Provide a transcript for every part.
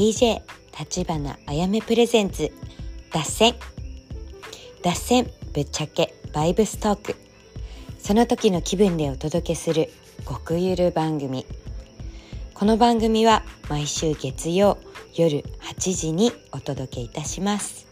DJ 立花あやめプレゼンツ脱線。脱線ぶっちゃけバイブストーク。その時の気分でお届けする極ゆる番組。この番組は毎週月曜夜8時にお届けいたします。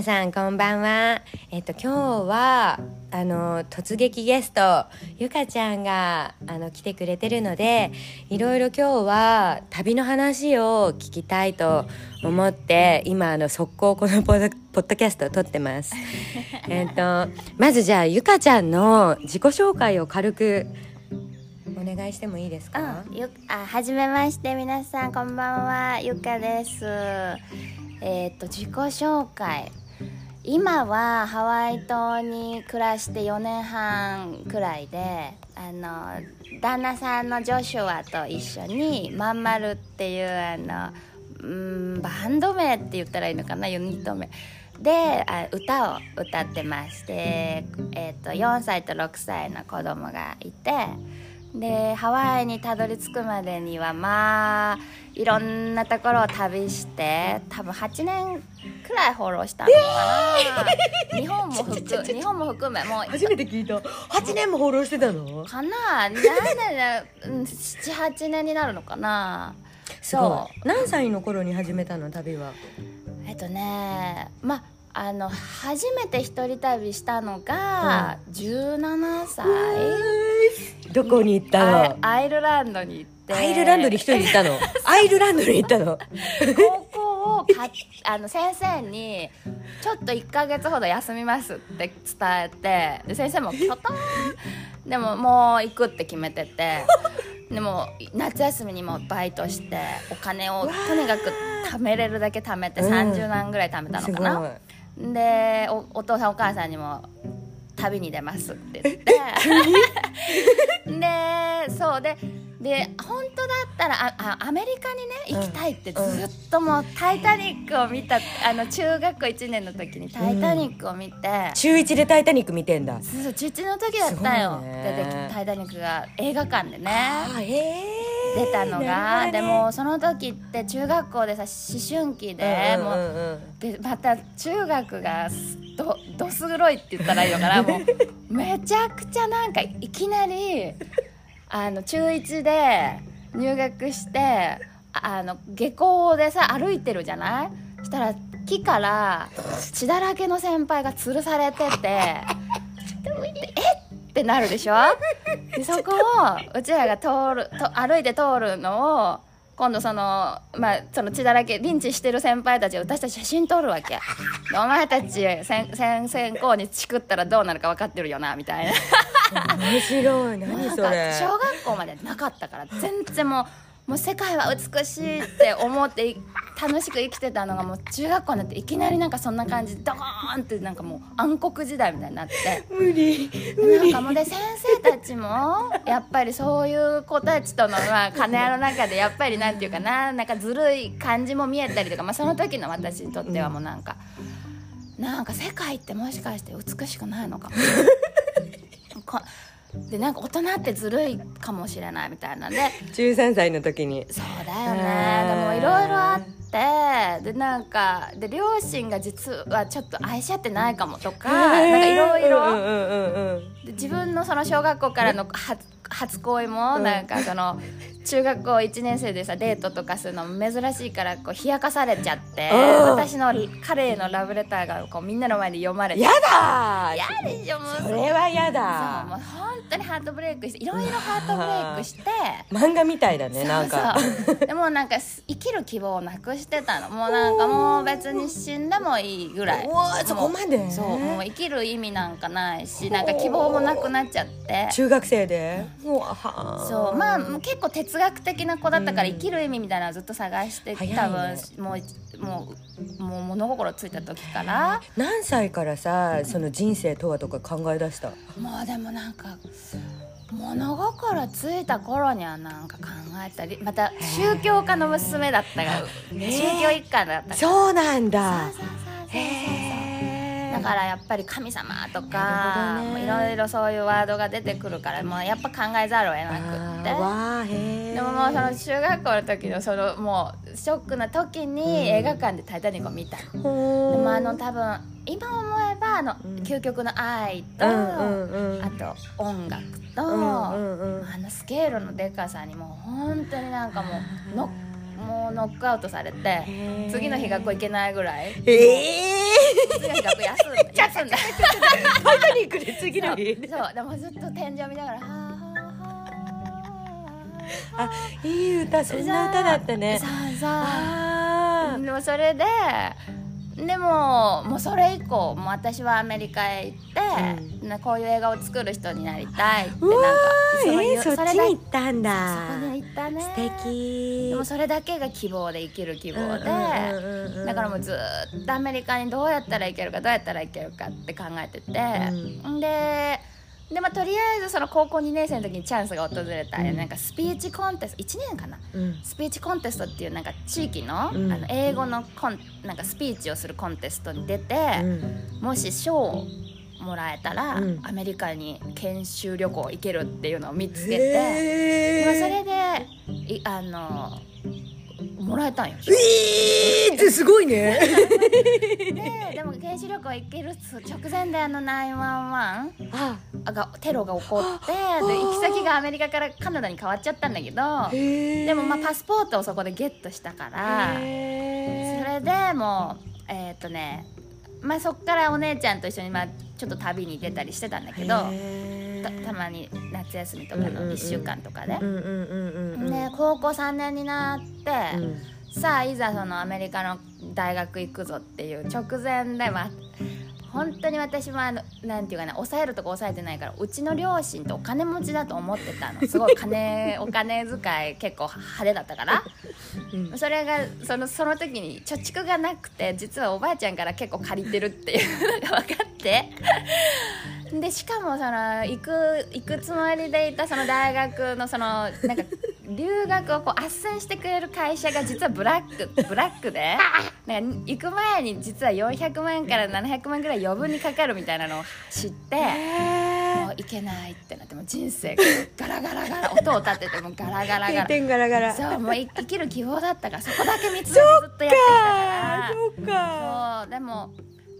皆さんこんばんは。えっと今日はあの突撃ゲストゆかちゃんがあの来てくれてるのでいろいろ今日は旅の話を聞きたいと思って今あの速攻このポッドキャストを撮ってます。えっとまずじゃあゆかちゃんの自己紹介を軽くお願いしてもいいですか、うん、ゆあはじめまして皆さんこんばんはゆかです。えっ、と自己紹介今はハワイ島に暮らして4年半くらいであの旦那さんのジョシュアと一緒にまんまるっていうあのバンド名って言ったらいいのかな？ユニット名。であ歌を歌ってまして、えーと、4歳と6歳の子供がいてでハワイにたどり着くまでにはまあいろんなところを旅して多分8年くらいフォローしたのかな、えー、日本も含日本も含めもう。初めて聞いた。8年もフォローしてたの？かな何年78年になるのかな。そう。何歳の頃に始めたの旅は？えっとねまああの初めて一人旅したのが17歳、うん、どこに行ったの？アイルランドに行って。アイルランドに一人で行ったの？アイルランドに行ったの？高校をかあの先生に「ちょっと1か月ほど休みます」って伝えてで先生も「きょとん」でももう行くって決めててでも夏休みにもバイトしてお金をとにかく貯めれるだけ貯めて30万ぐらい貯めたのかな、うんでおお父さんお母さんにも旅に出ますって言って。でそうでで本当だったらああアメリカにね行きたいってずっともう「タイタニック」を見たあの中学校1年の時に「タイタニック」を見て、うん、中1で「タイタニック」見てんだ。そうそう中1の時だったよ。出てきた「タイタニック」が映画館でね出たのが、ね、でもその時って中学校でさ思春期で、もうでまた中学がどどす黒いって言ったらいいのかな。もう めちゃくちゃなんかいきなり。あの中1で入学してあの下校でさ歩いてるじゃない？そしたら木から血だらけの先輩が吊るされててえってなるでしょ？でそこをうちらが通ると歩いて通るのを今度その,、まあ、その血だらけリンチしてる先輩たちを私たち写真撮るわけ。お前たち先先行にチクったらどうなるか分かってるよなみたいな。面白い。何それ。小学校までなかったから全然もうもう世界は美しいって思って楽しく生きてたのがもう中学校になっていきなりなんかそんな感じでドーンってなんかもう暗黒時代みたいになって無理なんかもうで先生たちもやっぱりそういう子たちとのまあ金屋の中でやっぱりなんていうかななんかずるい感じも見えたりとか、まあ、その時の私にとってはもうなんか、なんか世界ってもしかして美しくないのかも。でなんか大人ってずるいかもしれないみたいなんで。13歳の時に。そうだよね。でもいろいろあって。でなんかで両親が実はちょっと愛し合ってないかもとかなんかいろいろ。自分のその小学校からの初初恋もなんかその中学校1年生でさデートとかするの珍しいからこう冷やかされちゃって私の彼へのラブレターがこうみんなの前で読まれてやだやでしょもう。それはやだ。そうもう本当にハートブレイクしていろいろハートブレイクして。漫画みたいだねなんか。でもなんか生きる希望をなくしてたの。もうなんかもう別に死んでもいいぐらい。そこまで？そうもう生きる意味なんかないしなんか希望もなくなっちゃって。中学生で？そう。まあ結構哲学的な子だったから生きる意味みたいなのずっと探して多分もうもうもう物心ついた時から。何歳からさその人生とはとか考え出した？もうでもなんか物心ついた頃にはなんか考えたりまた宗教家の娘だったから宗教一家だったから。そうなんだ。そうそうそうそうだからやっぱり神様とかいろいろそういうワードが出てくるからもうやっぱ考えざるを得なくって。でももうその中学校の時のそのもうショックな時に映画館で「タイタニック」を見た。でもあの多分今思えばあの、究極の愛と、あと音楽と、あのスケールのでかさにもう本当になんかもうのもうノックアウトされて次の日学校行けないぐらい。ええー、次の日学校休んだ休んだタイタニックで次の日。そう。でもずっと天井見ながらはあいい歌そんな歌だったね。そうそう。でもそれででももうそれ以降もう私はアメリカへ行って、うん、こういう映画を作る人になりたいってなんかそ,、えー、そっちに行ったんだ。そこに行ったね。素敵。でもそれだけが希望で生きる希望でだからもうずっとアメリカにどうやったらいけるかどうやったらいけるかって考えてて、うん、ででまあ、とりあえずその高校2年生の時にチャンスが訪れた、うん、なんかスピーチコンテスト1年かな、うん、スピーチコンテストっていうなんか地域の,、あの英語のコンなんかスピーチをするコンテストに出て、もし賞をもらえたら、アメリカに研修旅行行けるっていうのを見つけて、まあ、それでいあのもらえたんよえーってすごいね。ででも研修旅行行ける直前であの911がテロが起こってで行き先がアメリカからカナダに変わっちゃったんだけどでもまあパスポートをそこでゲットしたからそれでもうえっ、ー、とねまあそっからお姉ちゃんと一緒にまあちょっと旅に出たりしてたんだけどたたまに夏休みとかの1週間とかで。で高校3年になって、うん、さあいざそのアメリカの大学行くぞっていう直前で、まあ、本当に私もあのなんていうかな抑えるとこ抑えてないからうちの両親とお金持ちだと思ってたの。すごい金 お金遣い結構派手だったから、うん、それがそのその時に貯蓄がなくて実はおばあちゃんから結構借りてるっていうのが分かってでしかもその行く行くつもりでいたその大学のそのなんか留学をこう斡旋してくれる会社が実はブラック ブラックでなんか行く前に実は400万から700万ぐらい余分にかかるみたいなのを知ってもう行けないってなっても人生がガラガラガラ音を立ててもガラガラガラ。ガラガラ。そうもう生きる希望だったからそこだけ見つめてずっとやってきたから。そうか。そうでも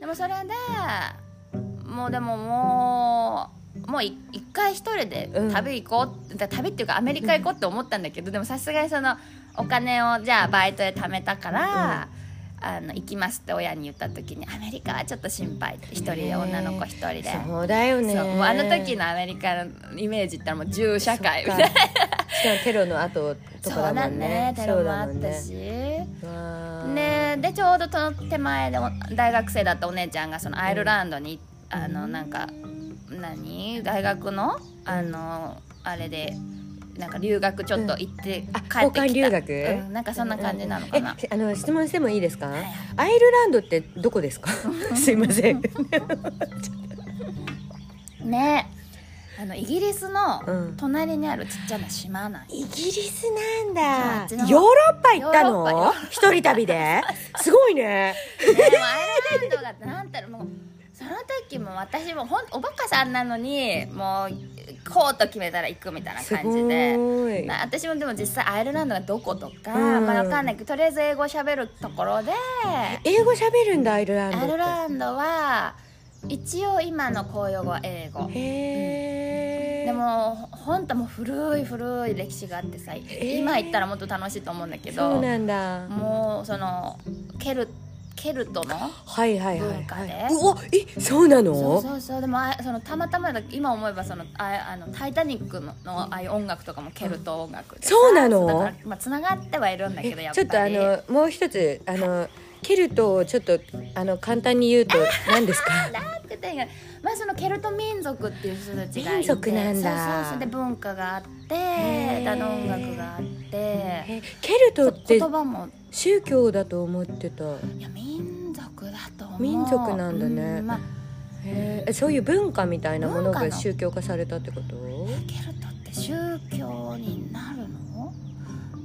でもそれでもうでももうもう一回一人で旅行こう、うん、旅っていうかアメリカ行こうって思ったんだけど、でもさすがにそのお金をじゃあバイトで貯めたから、うん、あの行きますって親に言った時にアメリカはちょっと心配。一人で女の子一人で。そうだよね。もうあの時のアメリカのイメージってもう銃社会みたいな。しかもテロの後とかだもんね。そうだねテロもあったし。ね。でちょうどその手前で大学生だったお姉ちゃんがそのアイルランドに行ってあのなんか何？大学の？あのあれでなんか留学ちょっと行って、うん、帰ってき留学、うん、なんかそんな感じなのかな、あの質問してもいいですか、はい、アイルランドってどこですか？すいません。ね。あのイギリスの隣にあるちっちゃな島なん、イギリスなんだ。ヨーロッパ行ったの？一人旅で？すごいね。ねアイルランドがなんてもうその時も私もほんおバカさんなのにもうこうと決めたら行くみたいな感じで。私もでも実際アイルランドがどことか、うん、まあ、分かんないけどとりあえず英語しゃべるところで英語しゃべるんだアイルランドアイルランドは一応今の公用語は英語。へえ、うん、でも本当もう古い古い歴史があってさ今行ったらもっと楽しいと思うんだけどそうなんだ。もうそのケルケルトの文化で、はいはいはい。はい、うわえそうなの？そうそうそう。でもあそのたまたま今思えばそのああの「タイタニックの」のああいう音楽とかもケルト音楽で、そうなの？まあつながってはいるんだけどやっぱり。ちょっとあのもう一つあのケルトをちょっとあの簡単に言うと 何ですか？まあそのケルト民族っていう人たちがいて民族なんだ。そうそうで文化があってだの音楽があって。ケルトって言葉も宗教だと思ってた。いや民族だと思う。民族なんだね、うんまあ、へえそういう文化みたいなものが宗教化されたってこと？ケルトって宗教になるの？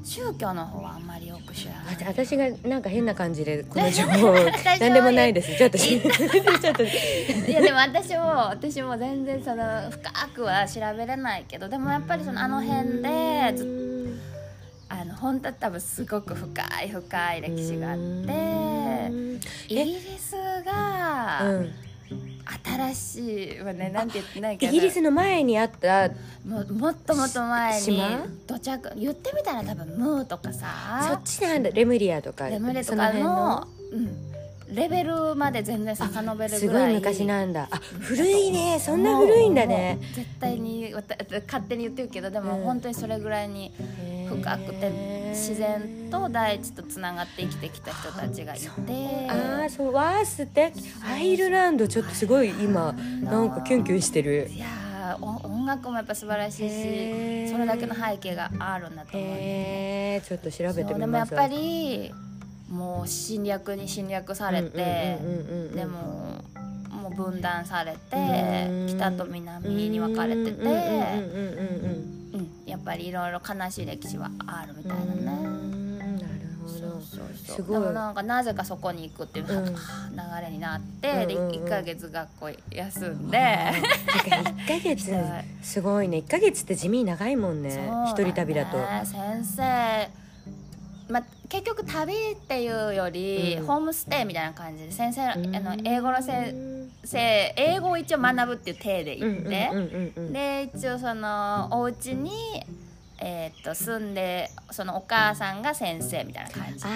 宗教の方はあんまりよく知らない。私がなんか変な感じでこの情報 何でもないです。ちょっとちょっといやでも私も私も全然その深くは調べれないけどでもやっぱりそのあの辺でずあの本当は多分すごく深い深い歴史があってイギリスが、うん新しいはねなんて言ってないけどイギリスの前にあったももっともっと前に土着言ってみたら多分ムーとかさそっちなんだ。レムリアとかレムリアとかのうん、レベルまで全然遡るぐらい。すごい昔なんだ。あ古いね。そんな古いんだね。絶対に勝手に言ってるけどでも本当にそれぐらいに深くて自然と大地とつながって生きてきた人たちがいてああそうワースってアイルランドちょっとすごい今なんかキュンキュンしてる。いや音楽もやっぱ素晴らしいしそれだけの背景があるんだと思う。ちょっと調べてみますでもやっぱりもう侵略に侵略されてでももう分断されて北と南に分かれてて。やっぱりいろいろ悲しい歴史はあるみたいなね。なるほど。すごいでもなんかなぜかそこに行くっていう流れになって、うん、で1か月学校休んで、うん、1か月すごいね。1か月って地味に長いもんね。一、人旅だと。先生。まあ、結局旅っていうより、ホームステイみたいな感じで先生、あの英語の先生英語を一応学ぶっていう体で行って、で一応そのお家にえー、と住んでそのお母さんが先生みたいな感じで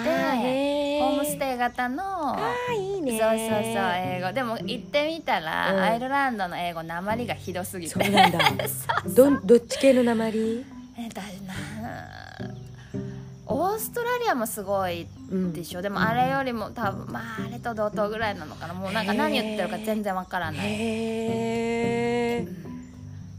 ホームステイ型のいいねそうそうそう英語でも行ってみたら、うん、アイルランドの英語鉛がひどすぎてそうなんだどどっち系の鉛えだなオーストラリアもすごいでしょ、うん、でもあれよりも多分まああれと同等ぐらいなのかな。もうなんか何言ってるか全然わからない。へ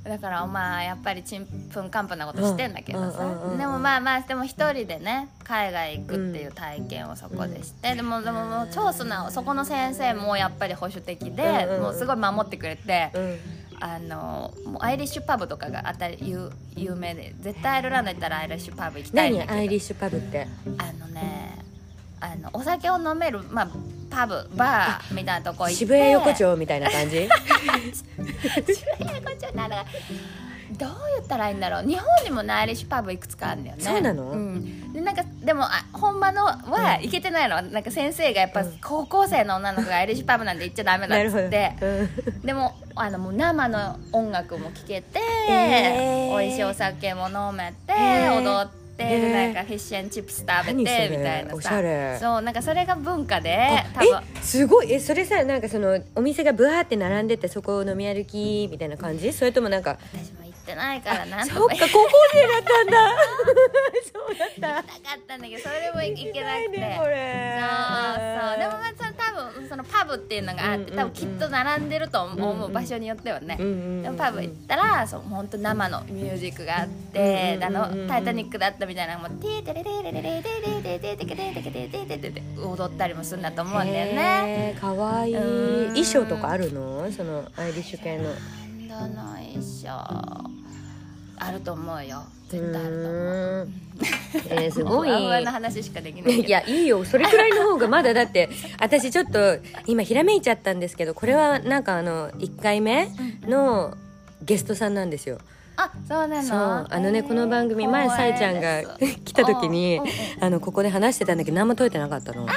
え、だからお前やっぱりちんぷんかんぷんなことしてんだけどさ、でもまあまあでも一人でね海外行くっていう体験をそこでして、でもでももう超素直そこの先生もやっぱり保守的で、もうすごい守ってくれて。あのもうアイリッシュパブとかがあたり有有名で絶対アイルランド行ったらアイリッシュパブ行きたいんだけど。何？アイリッシュパブって。あのねあのお酒を飲める、まあ、パブバーみたいなとこ行って。渋谷横丁みたいな感じ？渋谷横丁ならどう言ったらいいんだろう。日本にもアイリッシュパブいくつかあるんだよね。そうなの、うん、でなんかでもあ本場のは行けてないの、うん、なんか先生がやっぱ高校生の女の子がアイリッシュパブなんて行っちゃダメだっつって、うん、でもあのもう生の音楽も聴けて、えー、美味しいお酒も飲めて、えー、踊ってでなんかフィッシュチップス食べてみたいなさ。そうなんかそれが文化で多分。すごい？えそれさなんかそのお店がブワーって並んでてそこを飲み歩きみたいな感じ？それともなんか私もってないからなそっか高校生だったんだ。そうだった。行きたかったんだけどそれも行けなくて、ね、そうそう。でもまあその多分そのパブっていうのがあって、多分きっと並んでると思う、場所によってはね、でもパブ行ったらそう本当生のミュージックがあって、あの「タイタニック」だったみたいなのも「テーテレレレレレレレレレレレレレレレレレ踊ったりもするんだと思うんだよねかわいい衣装とかあるのそのアイリッシュ系のの衣装あると思うよ。絶対あると思う。えー、すごい。の話しかできないいやいいよ。それくらいの方がまだだって私ちょっと今ひらめいちゃったんですけどこれはなんかあの1回目のゲストさんなんですよ。あそうなの？あのねこの番組前さえちゃんが 来た時にあのここで話してたんだけど何も解いてなかったの。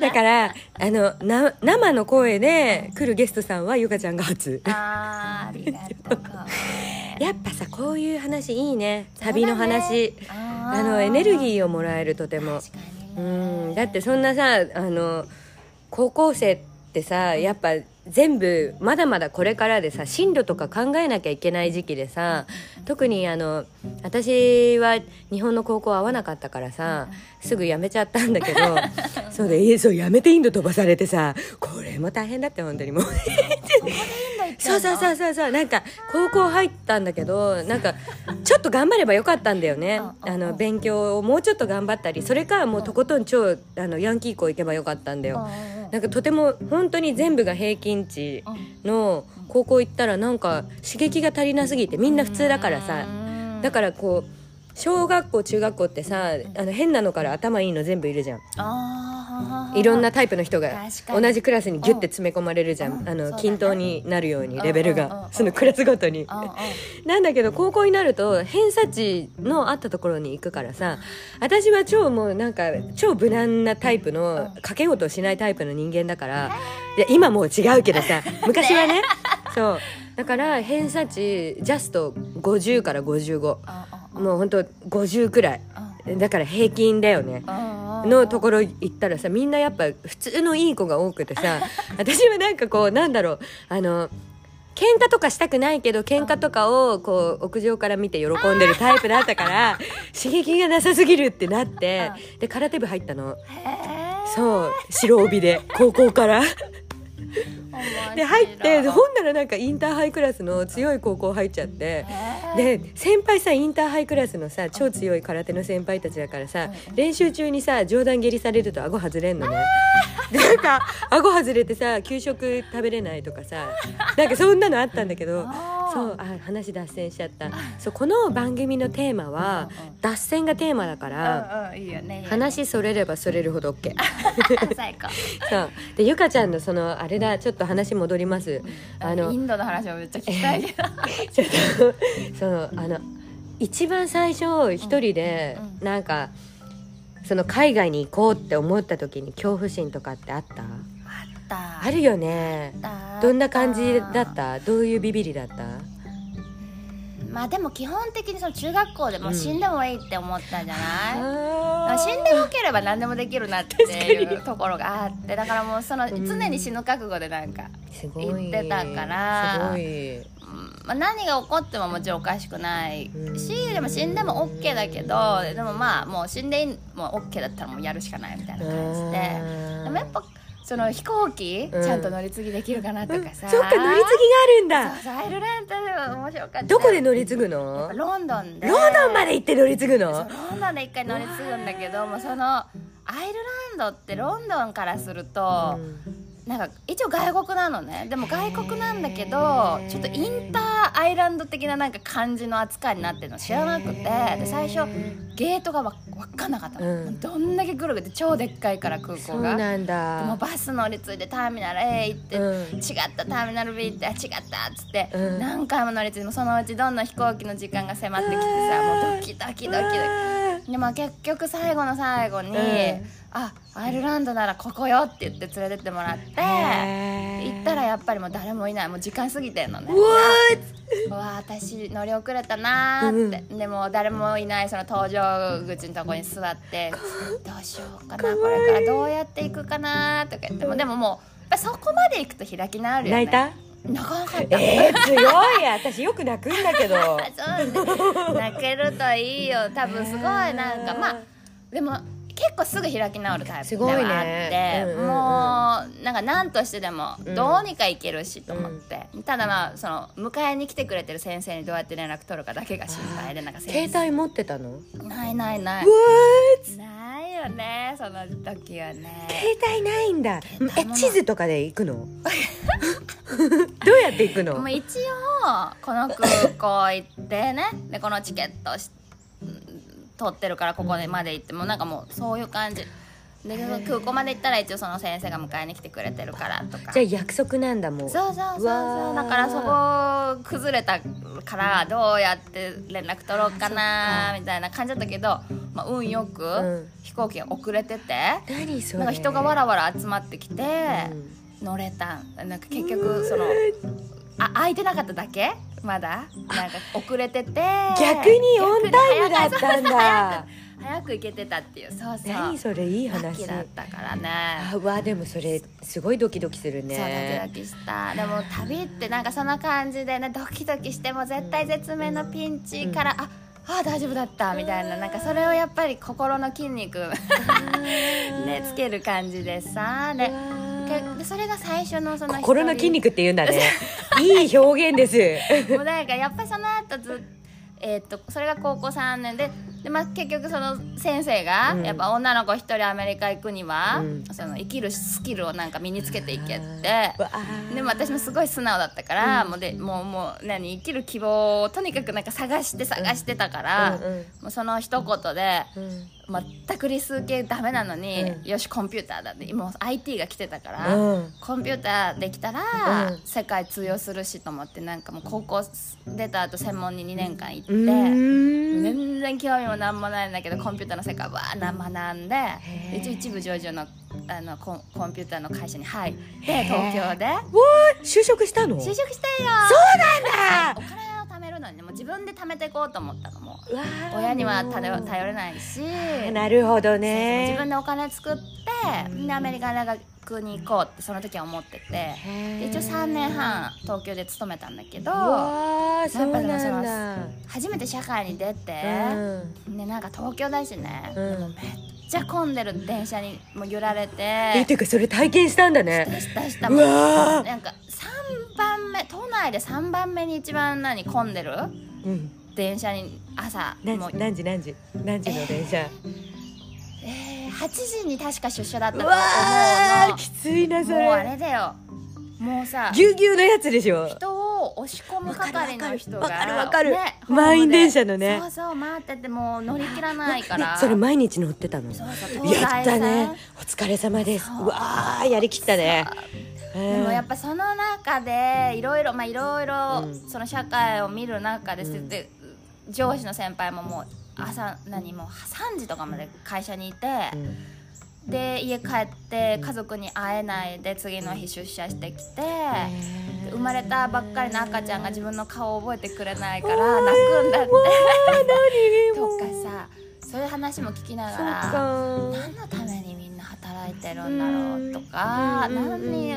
だ。からあのな生の声で来るゲストさんはゆかちゃんが初。あありがとう。やっぱさこういう話いいね。旅の話、ね、あのエネルギーをもらえるとても、うん。だってそんなさあの高校生ってさやっぱ全部まだまだこれからでさ進路とか考えなきゃいけない時期でさ特にあの私は日本の高校合わなかったからさすぐ辞めちゃったんだけど そうでそう辞めてインド飛ばされてさこれも大変だって本当にもうそうそうそうそうそう。なんか高校入ったんだけどなんかちょっと頑張ればよかったんだよね。あの勉強をもうちょっと頑張ったりそれかもうとことん超あのヤンキー校行けばよかったんだよ。なんかとても本当に全部が平均値の高校行ったらなんか刺激が足りなすぎてみんな普通だからさ。だからこう小学校中学校ってさあの変なのから頭いいの全部いるじゃん。あいろんなタイプの人が同じクラスにギュッて詰め込まれるじゃん、あの均等になるようにレベルが。そのクラスごとに。なんだけど高校になると偏差値のあったところに行くからさ私は超もうなんか超無難なタイプのかけ事をしないタイプの人間だからいや今もう違うけどさ昔はね。そう。だから偏差値ジャスト50から55うんもうほんと50くらい。だから平均だよね。のところ行ったらさみんなやっぱ普通のいい子が多くてさ 私はなんかこうなんだろう。あの喧嘩とかしたくないけど喧嘩とかをこう屋上から見て喜んでるタイプだったから刺激がなさすぎるってなってで空手部入ったの。へそう。白帯で高校から。ーで入ってほんならなんかインターハイクラスの強い高校入っちゃってで先輩さインターハイクラスのさ超強い空手の先輩たちだからさ練習中にさ冗談蹴りされると顎外れんのねでなんか顎外れてさ給食食べれないとかさなんかそんなのあったんだけどそうあ話脱線しちゃった。そうこの番組のテーマはうんうん脱線がテーマだから話それればそれるほど OK 最高。そう。でゆかちゃんのそのあれだちょっと話戻ります。あのインドの話もめっちゃ聞きたいけど。ちょっとそのあの一番最初一人でうなんかその海外に行こうって思った時に恐怖心とかってあった？あった。あるよね。どんな感じだった？どういうビビりだった？まあでも基本的にその中学校でもう死んでもいいって思ったんじゃない、まああ死んでもければ何でもできるなっていうところがあってだからもうそのうん。常に死ぬ覚悟でなんか、言ってたから。すごい。うんまあ、何が起こってももちろんおかしくないしでも死んでも OK だけどでもまあもう死んでいいもう OK だったらもうやるしかないみたいな感じで。でもやっぱその飛行機うん。ちゃんと乗り継ぎできるかなとかさ、そっか乗り継ぎがあるんだ。そうアイルランドでは面白かった。どこで乗り継ぐの？ぱロンドンで。ロンドンまで行って乗り継ぐの？ロンドンで一回乗り継ぐんだけどもうそのアイルランドってロンドンからすると、なんか一応外国なのね。でも外国なんだけどちょっとインターアイランド的ななんか感じの扱いになってるの。知らなくて。で最初ゲートがわ分かんなかったの、うん。どんだけぐるぐるって超でっかいから空港が。そうなんでもだバス乗り継いでターミナル A 行って、うん。違ったターミナル B 行ってあ違ったっつって、うん。何回も乗り継いでもそのうちどんどん飛行機の時間が迫ってきてさもうドキドキドキドキ。でも結局最後の最後に、んあアイルランドならここよって言って連れてってもらって行ったらやっぱりもう誰もいないもう時間過ぎてんのね。わ私乗り遅れたなーって、でも誰もいないその搭乗口のとこに座ってどうしようかなこれからどうやって行くかなとか言ってもでももうやっぱそこまで行くと開き直るよね。泣いた？泣かなかった。えー、強い私よく泣くんだけど。そうね。泣けるといいよ。多分すごいなんかまあでも結構すぐ開き直るタイプですごいね。はあって、うんうんうん。もうなんか何としてでもうんどうにかいけるしと思って、ただまあその迎えに来てくれてる先生にどうやって連絡取るかだけが心配でなんか携帯持ってたの？ないないない。わないよねその時はね。携帯ないんだ。え地図とかで行くの？どうやって行くの？もう一応この空港行ってね。でこのチケットし取ってるからここまで行ってもうなんかもうそういう感じ。で空港まで行ったら一応その先生が迎えに来てくれてるからとか。じゃあ約束なんだもう。そうそうそうそう。だからそこ崩れたからどうやって連絡取ろうかなみたいな感じだったけど、まあ、運よくん。飛行機が遅れてて、何それ。なんか人がわらわら集まってきて、う乗れた。なんか結局そのあ空いてなかっただけ？まだ？なんか遅れてて。逆にオンタイムだったんだ。早く行けてたっていう。そうそう。何それいい話。ーだったからね。あわでもそれすごいドキドキするそうドキねドキした。でも旅ってなんかそんな感じでねドキドキしても絶対絶命のピンチから、ああ大丈夫だったみたいな。なんかそれをやっぱり心の筋肉 ねつける感じでさでけでそれが最初のその心の筋一肉って言うんだね。いい表現です。人 もうなんかやっぱりその後ずっえーっとそれが高校3年ででまあ、結局その先生が、うん。やっぱ女の子一人アメリカ行くには、うん。その生きるスキルをなんか身につけていけって。でも私もすごい素直だったから、もうでもうもう何生きる希望をとにかくなんか探して探してたから、うんうん。もうその一言で、うん全く理数系ダメなのに、うん。よしコンピューターだってもう IT が来てたから、うん。コンピューターできたら、うん。世界通用するしと思ってなんかもう高校出た後専門に2年間行って、全然興味もなんもないんだけどコンピューターの世界わ学んでー。一応一部上場のあのコンコンピューターの会社に入って東京で。わー就職したの？就職したよ。そうなんだ分で貯めていこうと思ったのも親には頼頼れないしなるほど自ね分でお金作ってでアメリカの大学に行こうってその時は思っててで一応3年半東京で勤めたんだけどやっぱだ初めて社会に出て、うん。ね、なんか東京だしね、うん。めっちゃ混んでる電車にも揺られえててかそれ体験したんだね。したしたうわー。なんか3番目都内で3番目に一番何混んでる？うん電車に朝もう何時何時何時の電車？えー、8時に確か出社だったうと思う。のわーきついなそもうあれれだよ。もうさぎゅうぎゅうのやつでしょ？人を押し込む係の人が。わかるわかる 満員電車のね。そうそう待っててもう乗り切らないから。ね それ毎日乗ってたの。そうそう東やったね。お疲れ様です。そう。うわーやりきったねでもやっぱぱその中でいろいろまあいろいろうん。その社会を見る中で,、うん。で上司の先輩ももう朝何もう3時とかまで会社にいて、で家帰って家族に会えないで次の日出社してきて、で生まれたばっかりの赤ちゃんが自分の顔を覚えてくれないから泣くんだって。とかさそういう話も聞きながら。何のために働いてるんだろうとか、うん。何に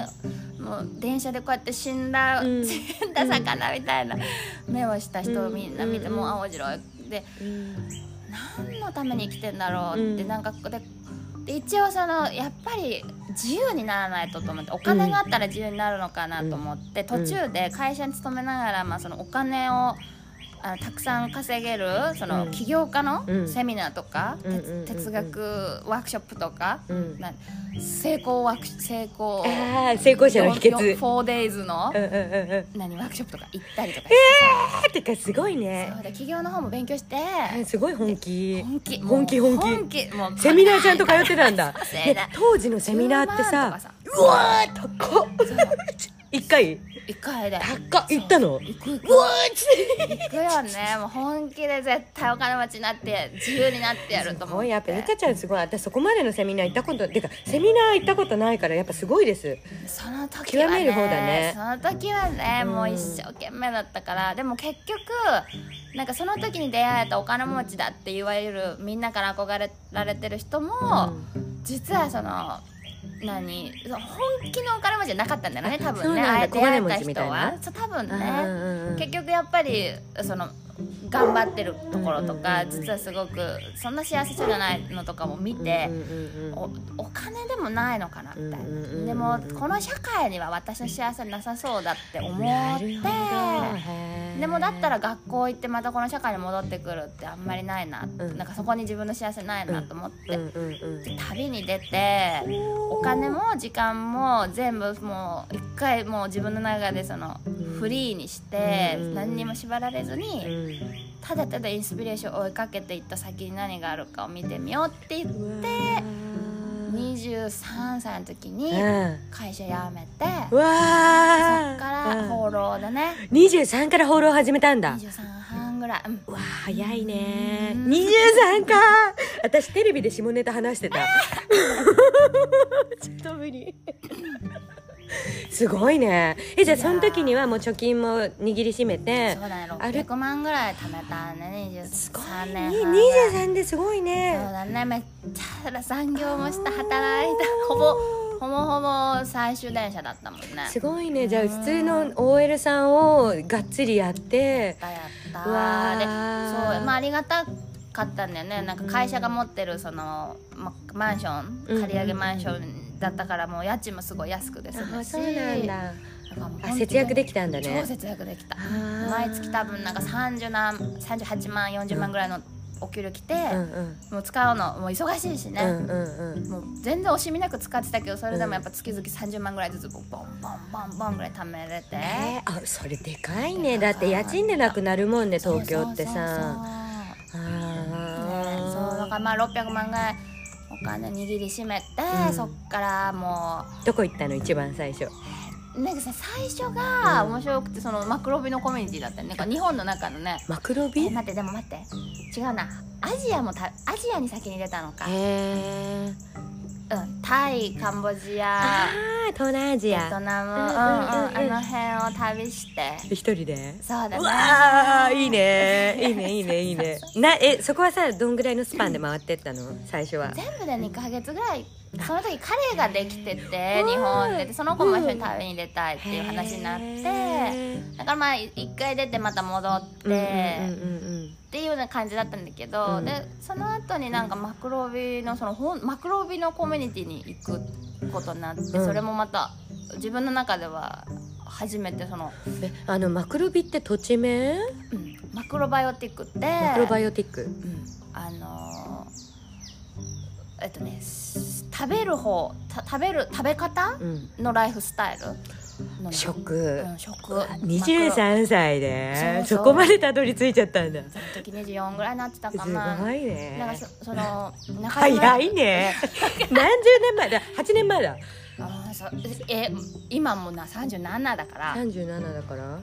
もう電車でこうやって死んだ、うん。死んだ魚みたいな目をした人をみんな見て、うんもう青白い。でうん何のために生きてんだろうって、うん。なんかでで一応そのやっぱり自由にならないとと思ってお金があったら自由になるのかなと思って、途中で会社に勤めながら、まあ、そのお金をあのたくさん稼げるそのうん起業家のうん。セミナーとか、哲学ワークショップとか、成功ワーク成功成功者の秘訣。4days の何ワークショップとか行ったりとかしててかすごいさね。そう。で起業の方も勉強して。すごい本気。本気。本気本気。本気。もうセミナーちゃんと通ってたんだ。当時のセミナーって10万とかさ。さうわー高っ 一回？一回で。高っ。行ったの？行く行く。うわ行くよね。もう本気で絶対お金持ちになって自由になってやるとす思って。ごいやっぱゆかちゃんすごい。私そこまでのセミナー行ったことてかセミナー行ったことないからやっぱすごいです。その時は極める方だね。その時はね、うんもう一生懸命だったから。でも結局なんかその時に出会えたお金持ちだっていわゆるみんなから憧れられてる人も、実はその何？本気のお金持ちじゃなかったんだよね多分ね。あえて出会えた人は。そう多分ね、うんうんうん。結局やっぱりその頑張ってるところとか、実はすごくそんな幸せそうじゃないのとかも見て、おお金でもないのかなみたいな、でもこの社会には私の幸せなさそうだって思ってでもだったら学校行ってまたこの社会に戻ってくるってあんまりないな、ん。なんかそこに自分の幸せないなと思って、で旅に出てお金も時間も全部もう一回もう自分の中でそのフリーにしてうん何にも縛られずにうんただただインスピレーションを追いかけていった先に何があるかを見てみようって言って23歳の時にうん。会社辞めてうわー。そっからうん放浪でね。23から放浪始めたんだ。23半ぐらい、うん。うわー早いね。うん。23か。私テレビで下ネタ話してた。ちょっと無理 すごいね。えじゃあその時にはもう貯金も握りしめてそうだね。あれ？600万ぐらい貯めたね23年に半ぐらい23ですごいそうねだね。めっちゃ残業もした働いた。ほぼほぼほぼ最終電車だったもんね。すごいね。じゃあ普通の OL さんをがっつりやって。やったやっうわたでーそうまあありがたかったんだよね。なんか会社が持ってるその、ま、マンション借り上げマンションだったからもう家賃もすごい安くで済むしあそうなんだ。節約できたんだね。超節約できた。毎月多分なんか30何38万40万ぐらいのお給料来て、うんうん、もう使うのもう忙しいしね、うんうんうん、もう全然惜しみなく使ってたけどそれでもやっぱ月々30万ぐらいずつボンボンボンボンぐらい貯めれて、え。ー、あそれでかいね。だって家賃でなくなるもんね東京ってさ。ああそうだからまあ600万ぐらいお金握りしめて、うん、そっからもう。どこ行ったの一番最初？なんかさ最初が面白くてそのマクロビのコミュニティだったね。日本の中のね。マクロビ？待ってでも待って。違うな。アジアもたアジアに先に出たのか。へえうん、タイカンボジア。あ東南アジア。ベトナム、うんうんうん、あの辺を旅して。一人で？そうだね。わいいね。いいねいいねいいね。なえそこはさどんぐらいのスパンで回ってったの？最初は。全部で2か月ぐらいその時彼ができてて日本で。その子も一緒に旅に出たいっていう話になってだからまあ一回出てまた戻って、っていうような感じだったんだけど、うん、でその後になんかマクロビのそのマクロビのコミュニティに行くことになって、それもまた自分の中では初めてそのえあのマクロビって土地名、うん、マクロバイオティックってマクロバイオティック、うん、あのえっとね食べる方食べる食べ方、のライフスタイル？食、うん、食。23歳で。そこまでたどり着いちゃったんだ。その時24ぐらいになってたかな。すごいね。なんかそその早いね。何十年前だ？8年前だ。あそえ今もな37だから。37だから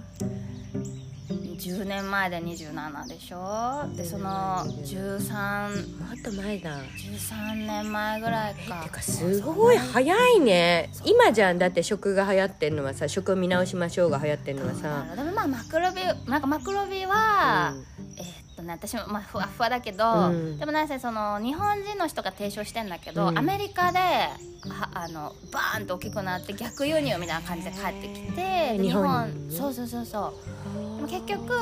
10年前で27でしょ？でその13もっと前だ。13年前ぐらいか。てかすごい早いね。今じゃん。だって食が流行ってんのはさ食を見直しましょうが流行ってんのはさ。でもまあマクロビなんかマクロビは、うん、えー、ね。私もまあふわふわだけど、うん、でもなんせその日本人の人が提唱してんだけど、うん、アメリカであのバーンと大きくなって逆輸入みたいな感じで帰ってきて日本。そうそうそうそう。でも結局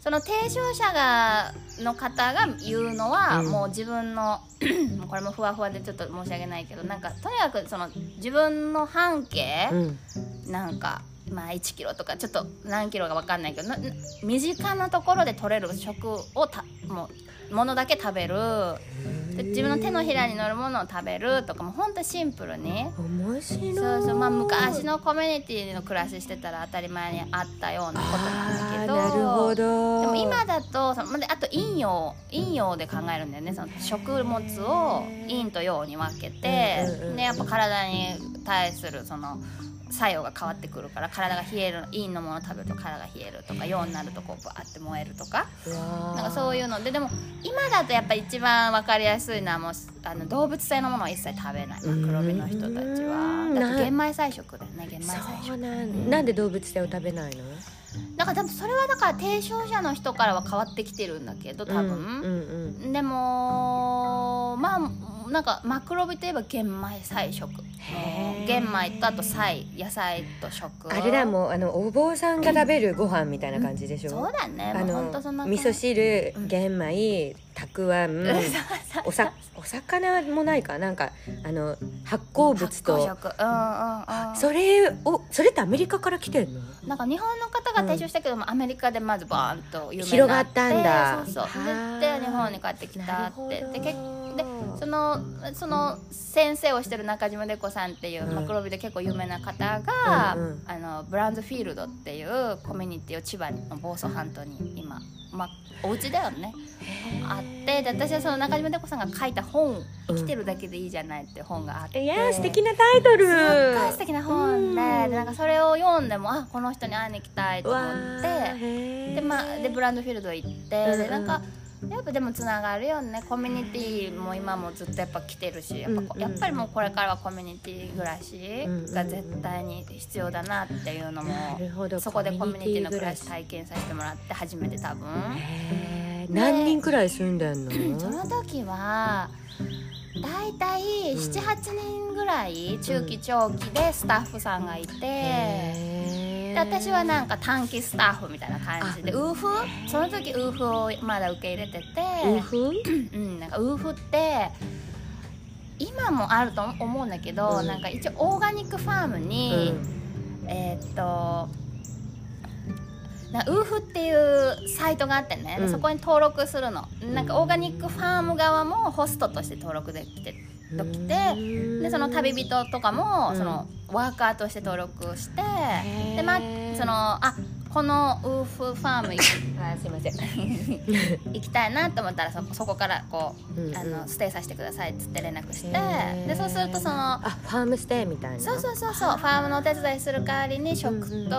その提唱者がの方が言うのは、うん、もう自分の これもふわふわでちょっと申し訳ないけどなんかとにかくその自分の半径、うん、なんかまあ1キロとかちょっと何キロか分かんないけど身近なところで取れる食をたもうものだけ食べる。で自分の手のひらに乗るものを食べるとかも本当シンプルに。面白い。そうそう。まあ昔のコミュニティの暮らししてたら当たり前にあったようなことなんだけど。なるほど。でも今だとそのあと陰陽陰陽で考えるんだよね。その食物を陰と陽に分けて、でやっぱ体に対するその作用が変わってくるから体が冷える陰のもの食べると体が冷えるとか陽になるとこうバーって燃えるとかなんかそういうのででも今だとやっぱ一番分かりやすいのはもうあの動物性のものは一切食べないマクロビの人たちは。だって玄米菜食だよね玄米菜食。なんなんで動物性を食べないの？だから多分それはだから提唱者の人からは変わってきてるんだけど多分、うんうんうん、でもまあなんかマクロビといえば玄米菜食。玄米とあと菜野菜と食。あれだもうあのお坊さんが食べるご飯みたいな感じでしょ、うん、そうだね。あの味噌汁玄米、たくあん。おさお魚もないかな？んかあの発酵物と、うんうんうん、それをそれってアメリカから来てんの？なんか日本の方が提唱したけども、うん、アメリカでまずバーンと広がったんだ。そうそう。で日本に帰ってきたって。で結でそのその先生をしてる中島デコさんっていう、うん、マクロビで結構有名な方が、うんうん、あのブラウンズフィールドっていうコミュニティを千葉の房総半島に今、まあ、お家だよね。あってで私はその中島デコさんが書いた本「生きてるだけでいいじゃない」って本があって、いや素敵なタイトル。すっごい素敵な本で,、でなんかそれを読んでもあこの人に会いに行きたいと思って。で,、まあ、でブランドフィールド行って、でなんか。やっぱでもつながるよね。コミュニティも今もずっとやっぱ来てるしやっぱ,、やっぱりもうこれからはコミュニティ暮らしが絶対に必要だなっていうのも、そこでコミュニティの暮らし体験させてもらって初めて多分。何人くらい住んでんの？その時は大体78人ぐらい中期長期でスタッフさんがいて。で私はなんか短期スタッフみたいな感じでウーフ？その時ウーフをまだ受け入れててウーフ？うんなんかウーフって今もあると思うんだけど、うん、なんか一応オーガニックファームに、うん、えー、っとなウーフっていうサイトがあってね、うん、そこに登録するの。なんかオーガニックファーム側もホストとして登録できてときてでその旅人とかも、そのワーカーとして登録してでまそのあこのウーフファーム行 あすいません。行きたいなと思ったらそそこからこう、うんうん、あのステイさせてくださいっつって連絡してでそうするとそのあファームステイみたいな。そうそうそうそうファームのお手伝いする代わりに食と、うんうん、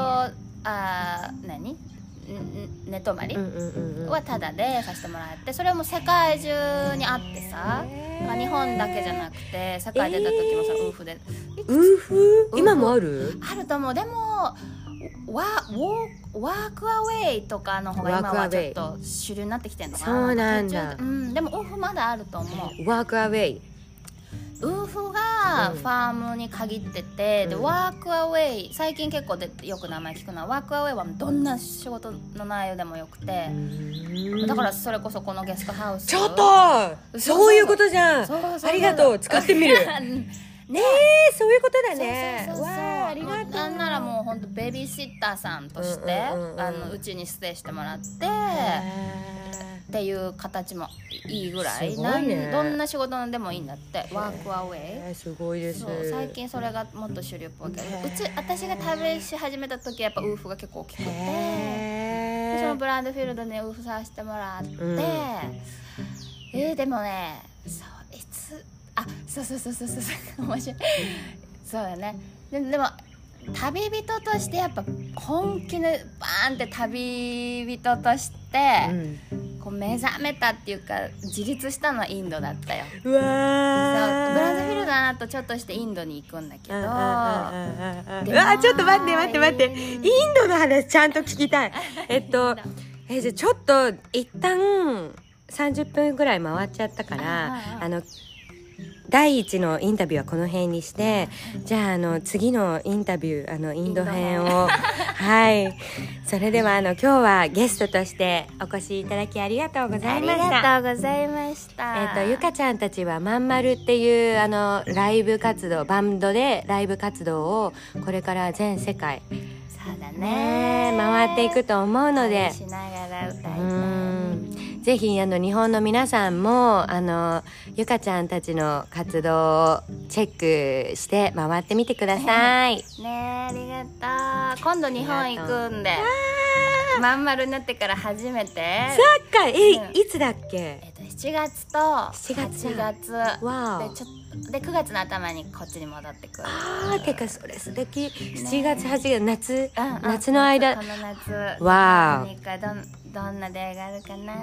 あ何？寝泊まり？はタダでさせてもらってそれも世界中にあってさ、まあ、日本だけじゃなくて世界出た時もそのウーフで。ウーフ？今もある？あると思う。でもワワークアウェイとかの方が今はちょっと主流になってきてるのかな。そうなんだ、うん、でもウーフまだあると思う。ワークアウェイウーフがファームに限ってて、うん、でワークアウェイ最近結構でよく名前聞くのはワークアウェイはどんな仕事の内容でもよくてだからそれこそこのゲストハウス。ちょっとそういうことじゃん。ありがとう。使ってみる。ねえそういうことだね。そうそうそうわありがとう。なんならもう本当ベビーシッターさんとして、あのうちにステイしてもらってっていう形もいいぐらい、ね、どんな仕事でもいいんだって。ワークアウェイすごいです。最近それがもっと主流っぽいけどうち私が旅し始めた時はやっぱウーフが結構大きくてそのブランドフィールドでウーフさせてもらって、うん、えー、でもねそういつあそうそうそうそうそう 面白い。そうだね。ででも旅人としてやっぱ本気でバーンって旅人として、うん、こう目覚めたっていうか自立したのはインドだったよ。うわブランドフィルダーとちょっとしてインドに行くんだけど。うわちょっと待って待って待って。インドの話ちゃんと聞きたい。えっとえじゃちょっと一旦30分ぐらい回っちゃったからあの第一のインタビューはこの辺にしてじゃああの次のインタビューあのインド編を。はい。それではあの今日はゲストとしてお越しいただきありがとうございました。ありがとうございました。えっ、ー、とゆかちゃんたちはまんまるっていうあのライブ活動バンドでライブ活動をこれから全世界そうだね。回っていくと思うので。しながら歌いたいぜひあの日本の皆さんもあのゆかちゃんたちの活動をチェックして回ってみてください。ねありがとう。今度日本行くんで。まん丸になってから初めて。そっか、え、うん、いつだっけ？えっと7月と7月8月。わでちょで9月の頭にこっちに戻ってくる。ああ、てかそれ素敵。7月8月夏、夏の間。この夏。わあ。どんな出会いがあるかな？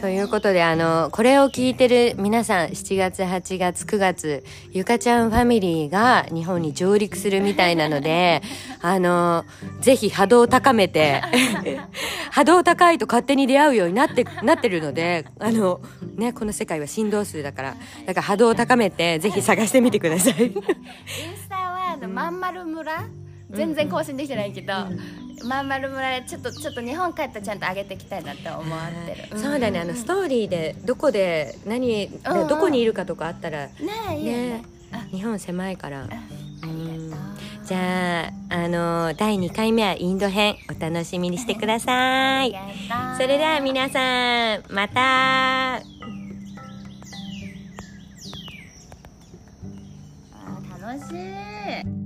ということであのこれを聞いてる皆さん7月8月9月ゆかちゃんファミリーが日本に上陸するみたいなので あのぜひ波動を高めて 波動高いと勝手に出会うようになってなってるのであのねこの世界は振動数だからだから波動を高めてぜひ探してみてください。インスタはあのまんまる村全然更新できてないけど、まんまる村でちょっとちょっと日本帰ったらちゃんと上げていきたいなって思ってる、そうだねあのストーリーでどこで何、うんうん、どこにいるかとかあったらねいいね。日本狭いから。じゃあ、あの第2回目はインド編お楽しみにしてください。それでは皆さん、また。楽しい。